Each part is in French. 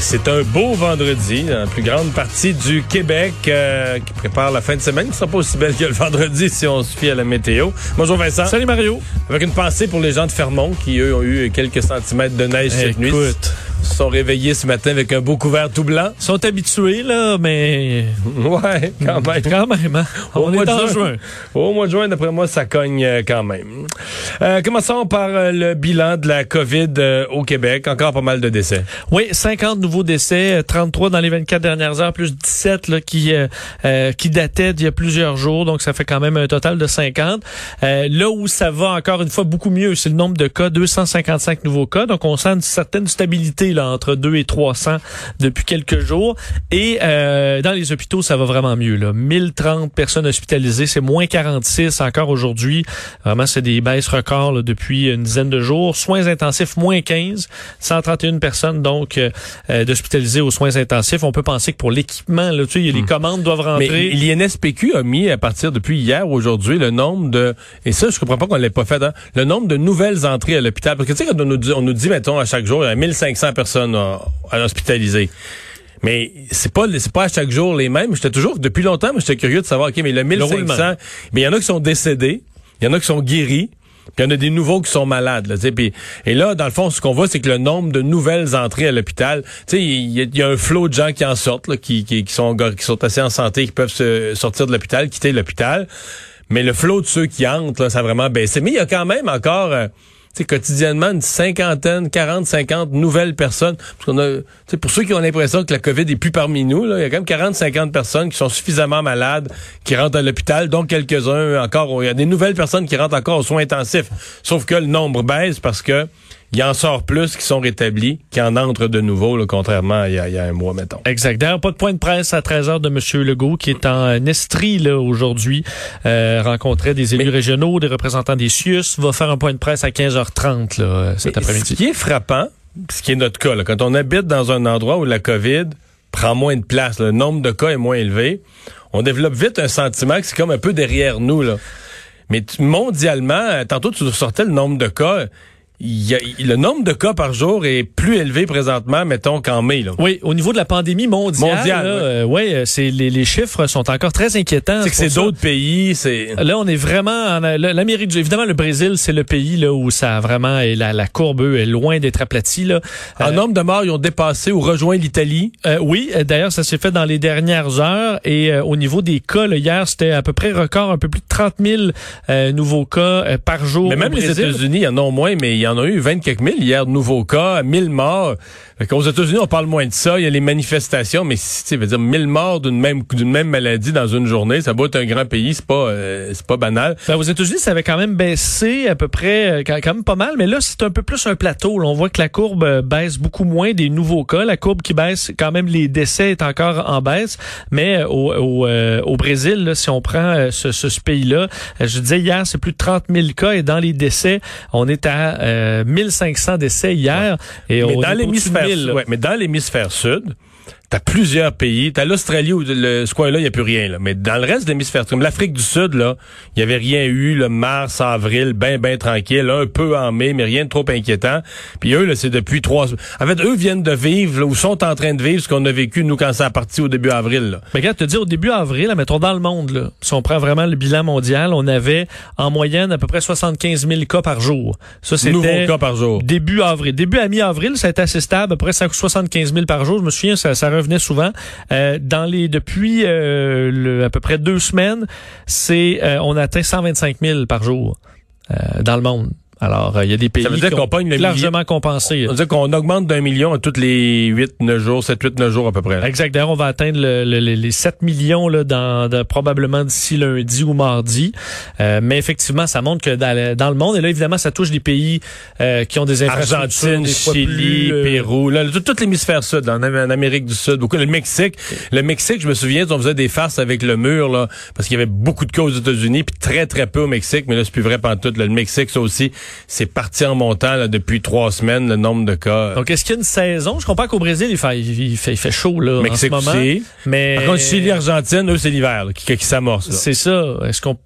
C'est un beau vendredi la plus grande partie du Québec euh, qui prépare la fin de semaine qui sera pas aussi belle que le vendredi si on se fie à la météo. Bonjour Vincent. Salut Mario. Avec une pensée pour les gens de Fermont qui, eux, ont eu quelques centimètres de neige cette nuit. Écoute. Sont réveillés ce matin avec un beau couvert tout blanc. Ils sont habitués, là, mais Ouais, quand même. quand même, hein? Au On mois est de en juin. juin. Au mois de juin, d'après moi, ça cogne euh, quand même. Euh, commençons par euh, le bilan de la COVID au Québec. Encore pas mal de décès. Oui, 50 nouveaux décès, euh, 33 dans les 24 dernières heures, plus 17 là, qui euh, qui dataient d'il y a plusieurs jours, donc ça fait quand même un total de 50. Euh, là où ça va encore une fois beaucoup mieux, c'est le nombre de cas, 255 nouveaux cas, donc on sent une certaine stabilité là entre 2 et 300 depuis quelques jours. Et euh, dans les hôpitaux, ça va vraiment mieux. Là. 1030 personnes hospitalisées, c'est moins 46 encore aujourd'hui. Vraiment, c'est des baisses records là, depuis une dizaine de jours. Soins intensifs, moins 15. 131 personnes donc euh, euh, d'hospitalisées aux soins intensifs. On peut penser que pour l'équipement, là, tu sais, les commandes doivent Mais rentrer. l'INSPQ a mis à partir depuis hier ou aujourd'hui le nombre de et ça je comprends pas qu'on l'ait pas fait hein, le nombre de nouvelles entrées à l'hôpital parce que tu sais quand on nous dit on nous dit mettons à chaque jour il y a 1500 personnes à, hospitaliser. Mais c'est pas c'est pas à chaque jour les mêmes. J'étais toujours depuis longtemps, mais j'étais curieux de savoir OK, mais le 1500 roulement. mais il y en a qui sont décédés, il y en a qui sont guéris. Puis il y en a des nouveaux qui sont malades. Là, tu sais, puis- et là, dans le fond, ce qu'on voit, c'est que le nombre de nouvelles entrées à l'hôpital, tu sais, il y, a- il y a un flot de gens qui en sortent, là, qui, qui, qui sont qui sont assez en santé, qui peuvent se sortir de l'hôpital, quitter l'hôpital. Mais le flot de ceux qui entrent, là, ça a vraiment baissé. Mais il y a quand même encore, euh, sais, quotidiennement, une cinquantaine, 40, 50 nouvelles personnes. Parce qu'on a, pour ceux qui ont l'impression que la COVID est plus parmi nous, il y a quand même 40, 50 personnes qui sont suffisamment malades, qui rentrent à l'hôpital, dont quelques-uns encore. Il y a des nouvelles personnes qui rentrent encore aux soins intensifs. Sauf que le nombre baisse parce que il en sort plus qui sont rétablis, qui en entrent de nouveau, là, contrairement à il y, a, il y a un mois, mettons. Exact. D'ailleurs, pas de point de presse à 13h de M. Legault, qui est en Estrie là, aujourd'hui, euh, rencontrait des élus Mais- régionaux, des représentants des CIUS, va faire un point de presse à 15h30 là, euh, cet Mais après-midi. Ce qui est frappant, ce qui est notre cas, là, quand on habite dans un endroit où la COVID prend moins de place, le nombre de cas est moins élevé, on développe vite un sentiment que c'est comme un peu derrière nous. Là. Mais mondialement, euh, tantôt tu sortais le nombre de cas. Y a- le nombre de cas par jour est plus élevé présentement, mettons, qu'en mai. Là. Oui, au niveau de la pandémie mondiale, Mondiale, là, euh, ouais, euh, c'est les, les chiffres sont encore très inquiétants. C'est que c'est d'autres pays, c'est... Là, on est vraiment en la- l'Amérique du évidemment le Brésil, c'est le pays là où ça a vraiment et la, la courbe eux, est loin d'être aplatie là. En Euh, nombre de morts, ils ont dépassé ou rejoint l'Italie. Euh, oui, euh, d'ailleurs, ça s'est fait dans les dernières heures. Et euh, au niveau des cas, là, hier, c'était à peu près record, un peu plus de 30 000 euh, nouveaux cas euh, par jour. Mais même les. États-Unis, il y en a moins, mais il y en a eu 20 quelques mille hier de nouveaux cas, 1000 morts. Aux États-Unis, on parle moins de ça. Il y a les manifestations, mais si, tu veut dire 1000 morts d'une même d'une même maladie dans une journée, ça va être un grand pays, c'est pas euh, c'est pas banal. Ben, aux États-Unis, ça avait quand même baissé à peu près, euh, quand, même pas mal, mais là, c'est un peu plus un plateau. là. On voit que la courbe euh, baisse beaucoup moins des nouveaux cas. La courbe qui baisse, quand même, les décès est encore en baisse. Mais euh, au, au, euh, au Brésil, là, si on prend ce, ce, ce pays-là, je disais hier, c'est plus de 30 000 cas et dans les décès, on est à euh, 1500 décès hier. Et Mais on dans l'hémisphère 1000, là. ouais, mais dans l'hémisphère sud, T'as plusieurs pays. T'as l'Australie où le, ce coin-là, il n'y a plus rien. Là. Mais dans le reste de l'hémisphère, comme l'Afrique du Sud, là, il n'y avait rien eu. Le mars, avril, ben, ben tranquille. Un peu en mai, mais rien de trop inquiétant. Puis eux, là, c'est depuis trois... En fait, eux viennent de vivre, là, ou sont en train de vivre ce qu'on a vécu, nous, quand ça a parti au début avril. Là. Mais regarde, te dis au début avril, là, mettons dans le monde, là, si on prend vraiment le bilan mondial, on avait en moyenne à peu près 75 000 cas par jour. Ça, c'était Nouveaux cas par jour. début avril. Début à mi-avril, ça a été assez stable, à peu près 75 000 par jour. Je me souviens, ça, ça revenait souvent. Euh, dans les depuis euh, à peu près deux semaines, c'est euh, on atteint 125 000 par jour dans le monde. Alors, euh, il y a des pays veut dire qui ont largement compensé. On dit qu'on augmente d'un million à tous les 8, 9 jours, 7, 8, 9 jours à peu près. Exact. D'ailleurs, on va atteindre le- le- le- les 7 millions là, dans, probablement d'ici lundi ou mardi. Euh, mais effectivement, ça montre que dans le, dans le monde, et là, évidemment, ça touche des pays euh, qui ont des infrastructures. Argentine, des Chili, plus, euh, Pérou, là, tout, tout l'hémisphère sud, là, en, en Amérique du Sud, beaucoup. Le Mexique, le Mexique, je me souviens, on faisait des farces avec le mur, là, parce qu'il y avait beaucoup de cas aux États-Unis, puis très très peu au Mexique, mais là c'est plus vrai pantoute. Là, le Mexique, ça aussi, c'est parti en montant là, depuis trois semaines le nombre de cas. Donc, est-ce qu'il y a une saison? Je comprends qu'au Brésil, il fait, il fait, il fait chaud là, Mexique en ce moment. aussi. Mais Par contre, Chili, Argentine, eux, c'est l'hiver qui, qui s'amorce. là. C'est ça. Est-ce qu'on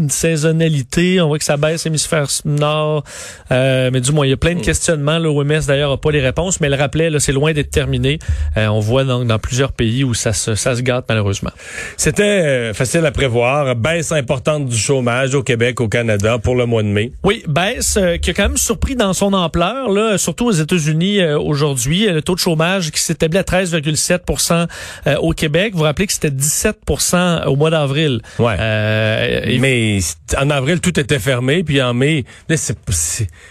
une saisonnalité, on voit que ça baisse hémisphère nord, euh, mais du moins il y a plein de questionnements. L'OMS d'ailleurs a pas les réponses, mais elle rappelait c'est loin d'être terminé. Euh, on voit donc dans plusieurs pays où ça se ça se gâte malheureusement. C'était euh, facile à prévoir. Baisse importante du chômage au Québec, au Canada pour le mois de mai. Oui, baisse euh, qui a quand même surpris dans son ampleur là, surtout aux États-Unis euh, aujourd'hui, Euh, le taux de chômage qui s'établit à 13,7 euh, au Québec. Vous vous rappelez que c'était 17% au mois d'avril. Ouais. Euh, Mais en avril, tout était fermé, puis en mai, c'est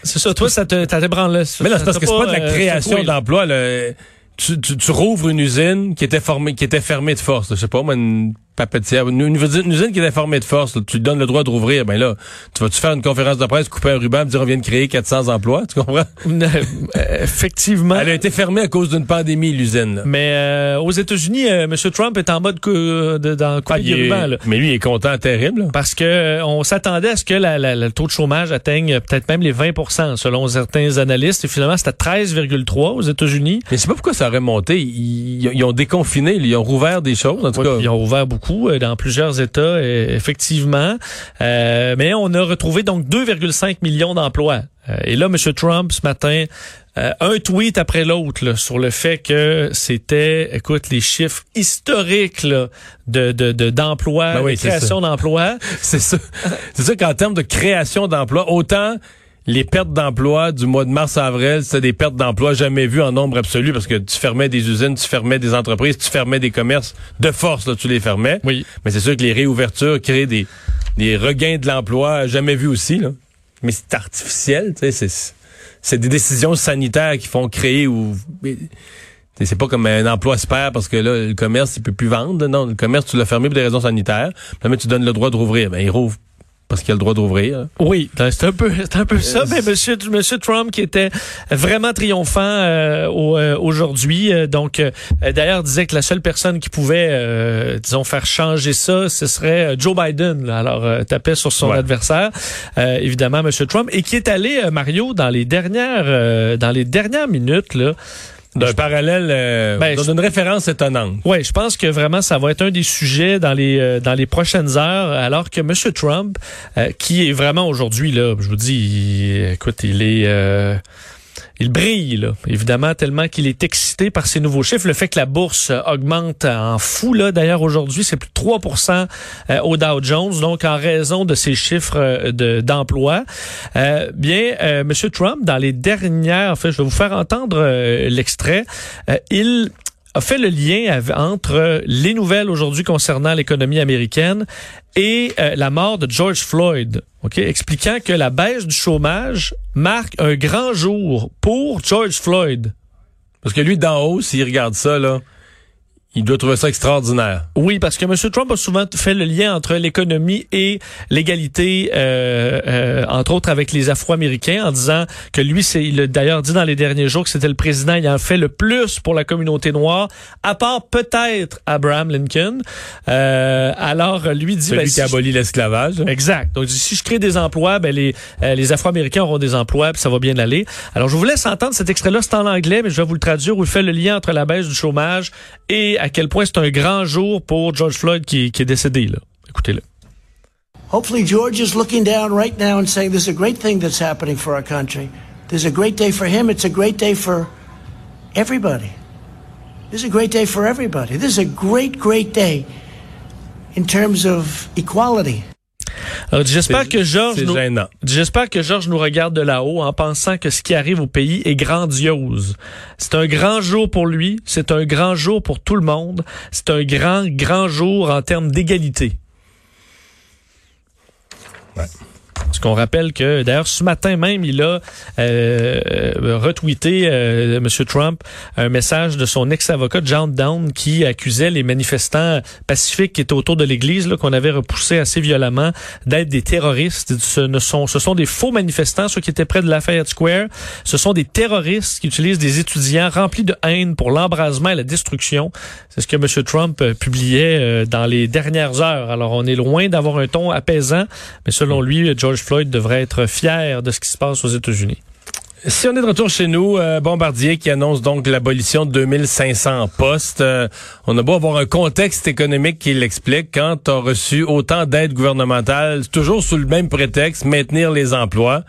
ça. Toi, ça te t'ébranle. Mais là, c'est parce que c'est pas de la euh, création d'emplois. Tu, tu, tu rouvres une usine qui était formée, qui était fermée de force. Je sais pas, une papetière, une, une usine une usine qui était fermée de force. là. Tu lui donnes le droit de rouvrir. Ben là, tu vas-tu faire une conférence de presse, couper un ruban, et dire on vient de créer 400 emplois, tu comprends? Euh, effectivement. Elle a été fermée à cause d'une pandémie, l'usine. Mais euh, aux États-Unis, euh, M. Trump est en mode cou- de, dans couper Ah, il du est- ruban, là. mais lui, il est content, terrible. là. Parce que euh, on s'attendait à ce que la- la- le taux de chômage atteigne peut-être même les 20% selon certains analystes. Et finalement, c'était 13,3 aux États-Unis. Mais je sais pas pourquoi ça aurait monté. Ils, ils ont déconfiné, ils ont rouvert des choses, en tout Ouais, cas. Ils ont ouvert beaucoup euh, dans plusieurs États, euh, effectivement. Euh, mais on a retrouvé donc 2,5 millions d'emplois. Et là, M. Trump, ce matin, euh, un tweet après l'autre sur le fait que c'était, écoute, les chiffres historiques là, de de- de- d'emplois, Ben oui, de création d'emplois. C'est ça. C'est ça qu'en termes de création d'emplois, autant les pertes d'emplois du mois de mars à avril, c'était des pertes d'emplois jamais vues en nombre absolu parce que tu fermais des usines, tu fermais des entreprises, tu fermais des commerces. De force, là, tu les fermais. Oui. Mais c'est sûr que les réouvertures créent des, des regains de l'emploi jamais vus aussi. Là. Mais c'est artificiel, tu sais, c'est, c'est des décisions sanitaires qui font créer ou... C'est pas comme un emploi se perd parce que là, le commerce, il peut plus vendre. Non, le commerce, tu l'as fermé pour des raisons sanitaires. Mais tu donnes le droit de rouvrir. Ben, il rouvre parce qu'il a le droit de rouvrir. Oui, ben, c'est un peu, c'est un peu ça. Mais monsieur, monsieur Trump qui était vraiment triomphant euh, au- euh, aujourd'hui, euh, donc euh, d'ailleurs disait que la seule personne qui pouvait, euh, disons, faire changer ça, ce serait euh, Joe Biden. là. Alors euh, tapait sur son Ouais. adversaire, euh, évidemment, monsieur Trump, et qui est allé euh, Mario dans les dernières, euh, dans les dernières minutes là. D'un parallèle, euh, Ben, dans je- une référence étonnante. Oui, je pense que vraiment ça va être un des sujets dans les euh, dans les prochaines heures, alors que M. Trump, euh, qui est vraiment aujourd'hui là, je vous dis, il- écoute, il est euh, il brille, évidemment, tellement qu'il est excité par ces nouveaux chiffres. Le fait que la bourse euh, augmente en fou, là, d'ailleurs, aujourd'hui, c'est plus de 3% euh, au Dow Jones, donc en raison de ces chiffres euh, de- d'emploi. Bien, euh, M. Trump, dans les dernières, en fait, je vais vous faire entendre l'extrait, il a fait le lien entre les nouvelles aujourd'hui concernant l'économie américaine et euh, la mort de George Floyd, ok, expliquant que la baisse du chômage marque un grand jour pour George Floyd. Parce que lui, d'en haut, s'il regarde ça, là, il doit trouver ça extraordinaire. Oui, parce que M. Trump a souvent fait le lien entre l'économie et l'égalité, euh, euh, entre autres avec les Afro-Américains, en disant que lui, c'est, il a d'ailleurs dit dans les derniers jours que c'était le président ayant fait le plus pour la communauté noire, à part peut-être Abraham Lincoln. Euh, alors, lui dit... Celui ben, qui si a je- aboli l'esclavage. Exact. Donc, si je crée des emplois, ben les, euh, les Afro-Américains auront des emplois, puis ça va bien aller. Alors, je vous laisse entendre cet extrait-là. C'est en anglais, mais je vais vous le traduire où il fait le lien entre la baisse du chômage et à quel point c'est un grand jour pour George Floyd qui, qui est décédé. Là. Écoutez-le. Hopefully, George is looking down right now and saying, This is a great thing that's happening for our country. This is a great day for him. It's a great day for everybody. This is a great day for everybody. This is a great, great day in terms of equality. Alors, j'espère que George C'est nous, gênant. j'espère que George nous regarde de là-haut en pensant que ce qui arrive au pays est grandiose. C'est un grand jour pour lui. C'est un grand jour pour tout le monde. C'est un grand, grand jour en termes d'égalité. Ouais. Parce qu'on rappelle que, d'ailleurs, ce matin même, il a euh, retweeté, euh, M. Trump, un message de son ex-avocat, John Down, qui accusait les manifestants pacifiques qui étaient autour de l'église, qu'on avait repoussé assez violemment, d'être des terroristes. Ce, ne sont, ce sont des faux manifestants, ceux qui étaient près de Lafayette Square. Ce sont des terroristes qui utilisent des étudiants remplis de haine pour l'embrasement et la destruction. C'est ce que M. Trump euh, publiait euh, dans les dernières heures. Alors, on est loin d'avoir un ton apaisant, mais selon lui, George Floyd devrait être fier de ce qui se passe aux États-Unis. Si on est de retour chez nous, euh, Bombardier qui annonce donc l'abolition de 2500 postes. on a beau avoir un contexte économique qui l'explique. Quand on a reçu autant d'aides gouvernementales, toujours sous le même prétexte, maintenir les emplois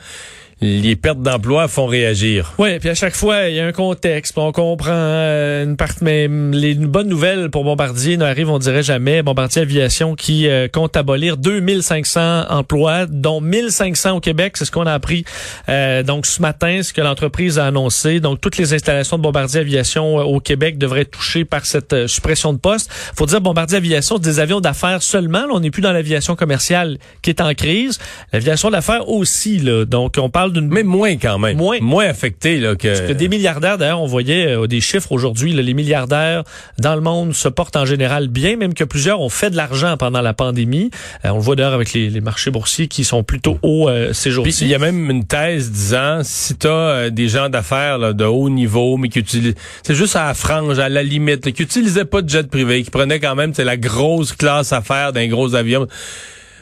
les pertes d'emploi font réagir. Oui, puis à chaque fois, il y a un contexte. On comprend euh, une partie, mais les bonnes nouvelles pour Bombardier n'arrivent, on dirait jamais. Bombardier Aviation qui euh, compte abolir 2500 emplois, dont 1500 au Québec. C'est ce qu'on a appris euh, donc ce matin, ce que l'entreprise a annoncé. Donc toutes les installations de Bombardier Aviation au Québec devraient être touchées par cette suppression de postes. Faut dire Bombardier Aviation, c'est des avions d'affaires seulement. on n'est plus dans l'aviation commerciale qui est en crise. L'aviation d'affaires aussi. Là. Donc on parle mais moins quand même. Moins. Moins affecté là, que... Parce que des milliardaires, d'ailleurs, on voyait euh, des chiffres aujourd'hui, les milliardaires dans le monde se portent en général bien, même que plusieurs ont fait de l'argent pendant la pandémie. Euh, on le voit d'ailleurs avec les, les, marchés boursiers qui sont plutôt hauts euh, ces jours-ci. Il y a même une thèse disant, si tu as des gens d'affaires de haut niveau, mais qui utilisent... C'est juste à la frange, à la limite, qui utilisaient pas de jet privé, qui prenaient quand même c'est la grosse classe à faire d'un gros avion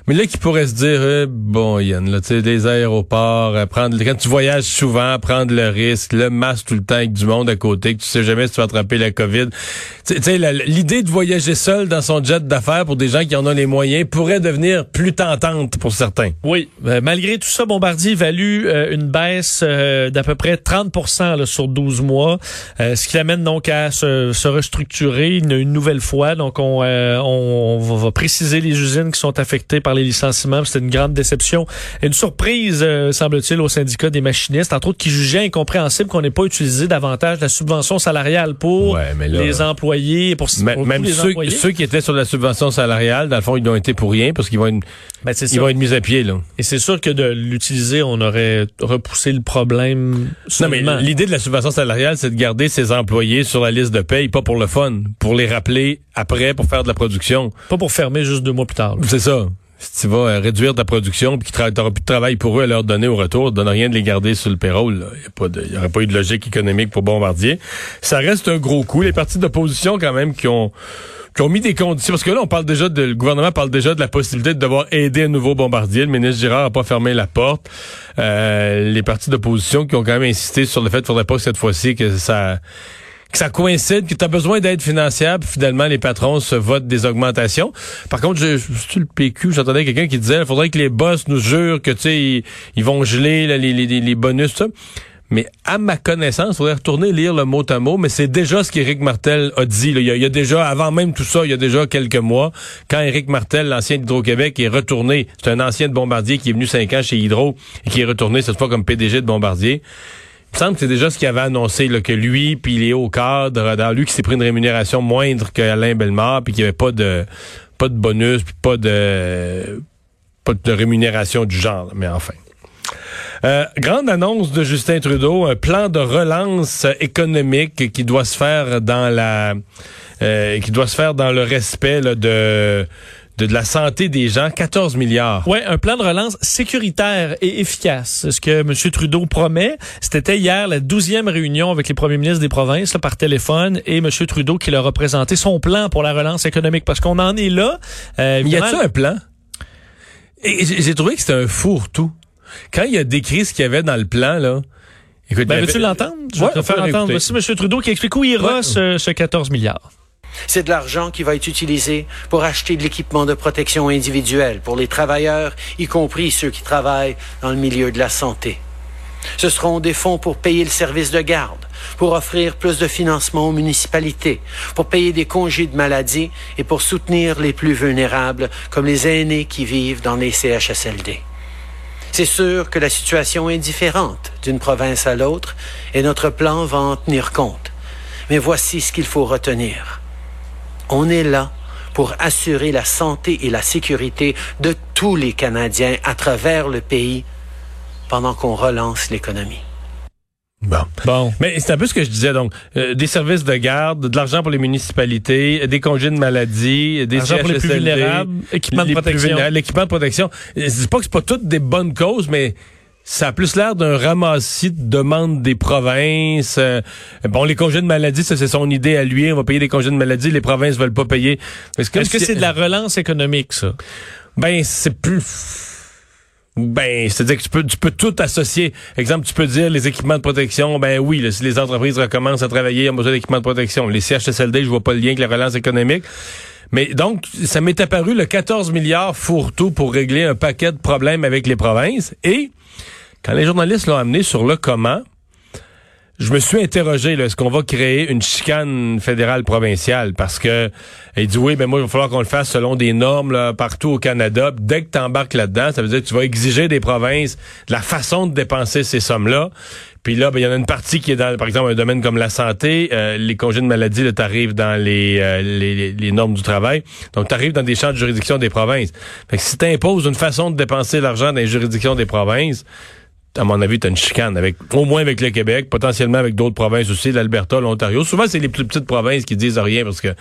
mais là, qui pourrait se dire, eh, bon, Yann, là, tu sais, des aéroports, euh, prendre, quand tu voyages souvent, prendre le risque, le masque tout le temps avec du monde à côté, que tu sais jamais si tu vas attraper la COVID. Tu sais, l'idée de voyager seul dans son jet d'affaires pour des gens qui en ont les moyens pourrait devenir plus tentante pour certains. Oui. Euh, malgré tout ça, Bombardier value euh, une baisse d'à peu près 30 là, sur 12 mois, ce qui l'amène donc à se, se restructurer une, nouvelle fois. Donc, on, on, on va préciser les usines qui sont affectées par les licenciements. C'était une grande déception. Une surprise, euh, semble-t-il, au syndicat des machinistes, entre autres, qui jugeait incompréhensible qu'on n'ait pas utilisé davantage la subvention salariale pour les employés. Pour, même ceux, qui étaient sur la subvention salariale, dans le fond, ils n'ont été pour rien parce qu'ils vont être, ben, ils vont être mis à pied. Là. Et c'est sûr que de l'utiliser, on aurait repoussé le problème. Non, mais l'idée de la subvention salariale, c'est de garder ses employés sur la liste de paye, pas pour le fun, pour les rappeler après, pour faire de la production. Pas pour fermer juste deux mois plus tard. C'est ça si tu vas euh, réduire ta production puis tu n'auras plus de travail pour eux à leur donner au retour, donne rien de les garder sur le payroll. Il n'y aurait pas eu de logique économique pour Bombardier. Ça reste un gros coup. Les partis d'opposition, quand même, qui ont qui ont mis des conditions. Parce que là, on parle déjà de, le gouvernement parle déjà de la possibilité de devoir aider un nouveau bombardier. Le ministre Girard n'a pas fermé la porte. Euh, les partis d'opposition qui ont quand même insisté sur le fait qu'il faudrait pas que cette fois-ci que ça que ça coïncide, que tu as besoin d'aide financière, puis finalement les patrons se votent des augmentations. Par contre, je, je, le PQ, j'entendais quelqu'un qui disait il faudrait que les boss nous jurent que tu sais ils, vont geler les, les, les, bonus, ça. Mais à ma connaissance, il faudrait retourner lire le mot à mot, mais c'est déjà ce qu'Éric Martel a dit. Il, y a, déjà, avant même tout ça, il y a déjà quelques mois, quand Éric Martel, l'ancien d'Hydro-Québec, est retourné, c'est un ancien de Bombardier qui est venu cinq ans chez Hydro et qui est retourné cette fois comme PDG de Bombardier. Il me semble que c'est déjà ce qu'il avait annoncé, là, que lui, puis les hauts cadres, dans lui qui s'est pris une rémunération moindre qu'Alain Bellemare, puis qu'il n'y avait pas de pas de bonus, puis pas de pas de rémunération du genre. Mais enfin. Euh, grande annonce de Justin Trudeau, un plan de relance économique qui doit se faire dans la euh, qui doit se faire dans le respect de de, la santé des gens, 14 milliards. Oui, un plan de relance sécuritaire et efficace. Ce que M. Trudeau promet, c'était hier la douzième réunion avec les premiers ministres des provinces par téléphone et M. Trudeau qui leur a présenté son plan pour la relance économique parce qu'on en est là. Euh, y a-t-il un plan? Et j'ai trouvé que c'était un fourre-tout. Quand il a décrit ce qu'il y avait dans le plan, là, Écoute, ben, veux-tu l'entendre? Je vais faire entendre. Voici M. Trudeau qui explique où ira ce, ce 14 milliards. C'est de l'argent qui va être utilisé pour acheter de l'équipement de protection individuelle pour les travailleurs, y compris ceux qui travaillent dans le milieu de la santé. Ce seront des fonds pour payer le service de garde, pour offrir plus de financement aux municipalités, pour payer des congés de maladie et pour soutenir les plus vulnérables, comme les aînés qui vivent dans les CHSLD. C'est sûr que la situation est différente d'une province à l'autre et notre plan va en tenir compte. Mais voici ce qu'il faut retenir. On est là pour assurer la santé et la sécurité de tous les Canadiens à travers le pays pendant qu'on relance l'économie. Bon. Bon. Mais c'est un peu ce que je disais, donc, euh, des services de garde, de l'argent pour les municipalités, des congés de maladie, des Argent pour les plus vulnérables, équipement de protection. vulnérables, L'équipement de protection. Je dis pas que c'est pas toutes des bonnes causes, mais ça a plus l'air d'un ramassis de demandes des provinces. Euh, bon, les congés de maladie, ça c'est son idée à lui. On va payer des congés de maladie, les provinces veulent pas payer. Est-ce que c'est de la relance économique, ça? Ben, c'est plus... Ben, c'est-à-dire que tu peux, tu peux tout associer. Exemple, tu peux dire les équipements de protection. Ben oui, là, si les entreprises recommencent à travailler, ils ont besoin d'équipements de protection. Les CHSLD, je vois pas le lien avec la relance économique. Mais donc, ça m'est apparu le 14 milliards fourre-tout pour régler un paquet de problèmes avec les provinces. Et quand les journalistes l'ont amené sur le comment, je me suis interrogé, est-ce qu'on va créer une chicane fédérale provinciale? Parce que il dit oui, ben moi, il va falloir qu'on le fasse selon des normes là, partout au Canada. Dès que tu embarques là-dedans, ça veut dire que tu vas exiger des provinces la façon de dépenser ces sommes-là. Puis là, ben, il y en a une partie qui est dans, par exemple, un domaine comme la santé. Euh, les congés de maladie, là, t'arrives dans les, euh, les- les normes du travail. Donc, t'arrives dans des champs de juridiction des provinces. Fait que si t'imposes une façon de dépenser l'argent dans les juridictions des provinces, à mon avis, t'as une chicane avec, au moins avec le Québec, potentiellement avec d'autres provinces aussi, l'Alberta, l'Ontario. Souvent, c'est les plus petites provinces qui disent rien parce que, tu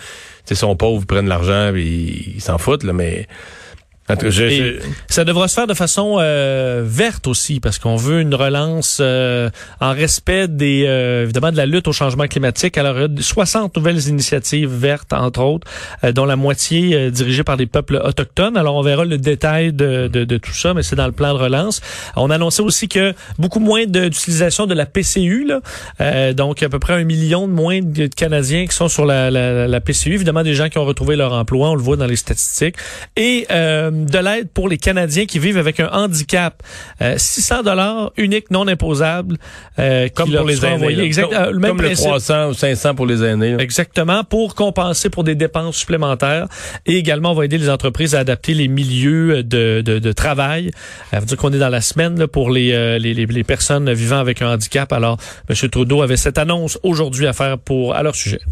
sais, sont pauvres, ils prennent l'argent, ils s'en foutent, là, mais, Et je- ça devra se faire de façon euh, verte aussi, parce qu'on veut une relance euh, en respect des euh, évidemment de la lutte au changement climatique. Alors, il y a 60 nouvelles initiatives vertes, entre autres, euh, dont la moitié euh, dirigée par des peuples autochtones. Alors, on verra le détail de, de, de tout ça, mais c'est dans le plan de relance. On annonçait aussi que beaucoup moins d'utilisation de, la PCU, là. Euh, donc à peu près un million de moins de Canadiens qui sont sur la, la, la PCU. Évidemment, des gens qui ont retrouvé leur emploi, on le voit dans les statistiques. Et euh, de l'aide pour les Canadiens qui vivent avec un handicap. Euh, 600 dollars unique, non imposable. euh, comme qui pour les aînés. Exact- comme euh, le même comme le principe. 300 ou 500 pour les aînés. là. Exactement, pour compenser pour des dépenses supplémentaires. Et également, on va aider les entreprises à adapter les milieux de, de, de travail. Ça veut dire qu'on est dans la semaine là, pour les, euh, les, les, les personnes vivant avec un handicap. Alors, M. Trudeau avait cette annonce aujourd'hui à faire pour à leur sujet.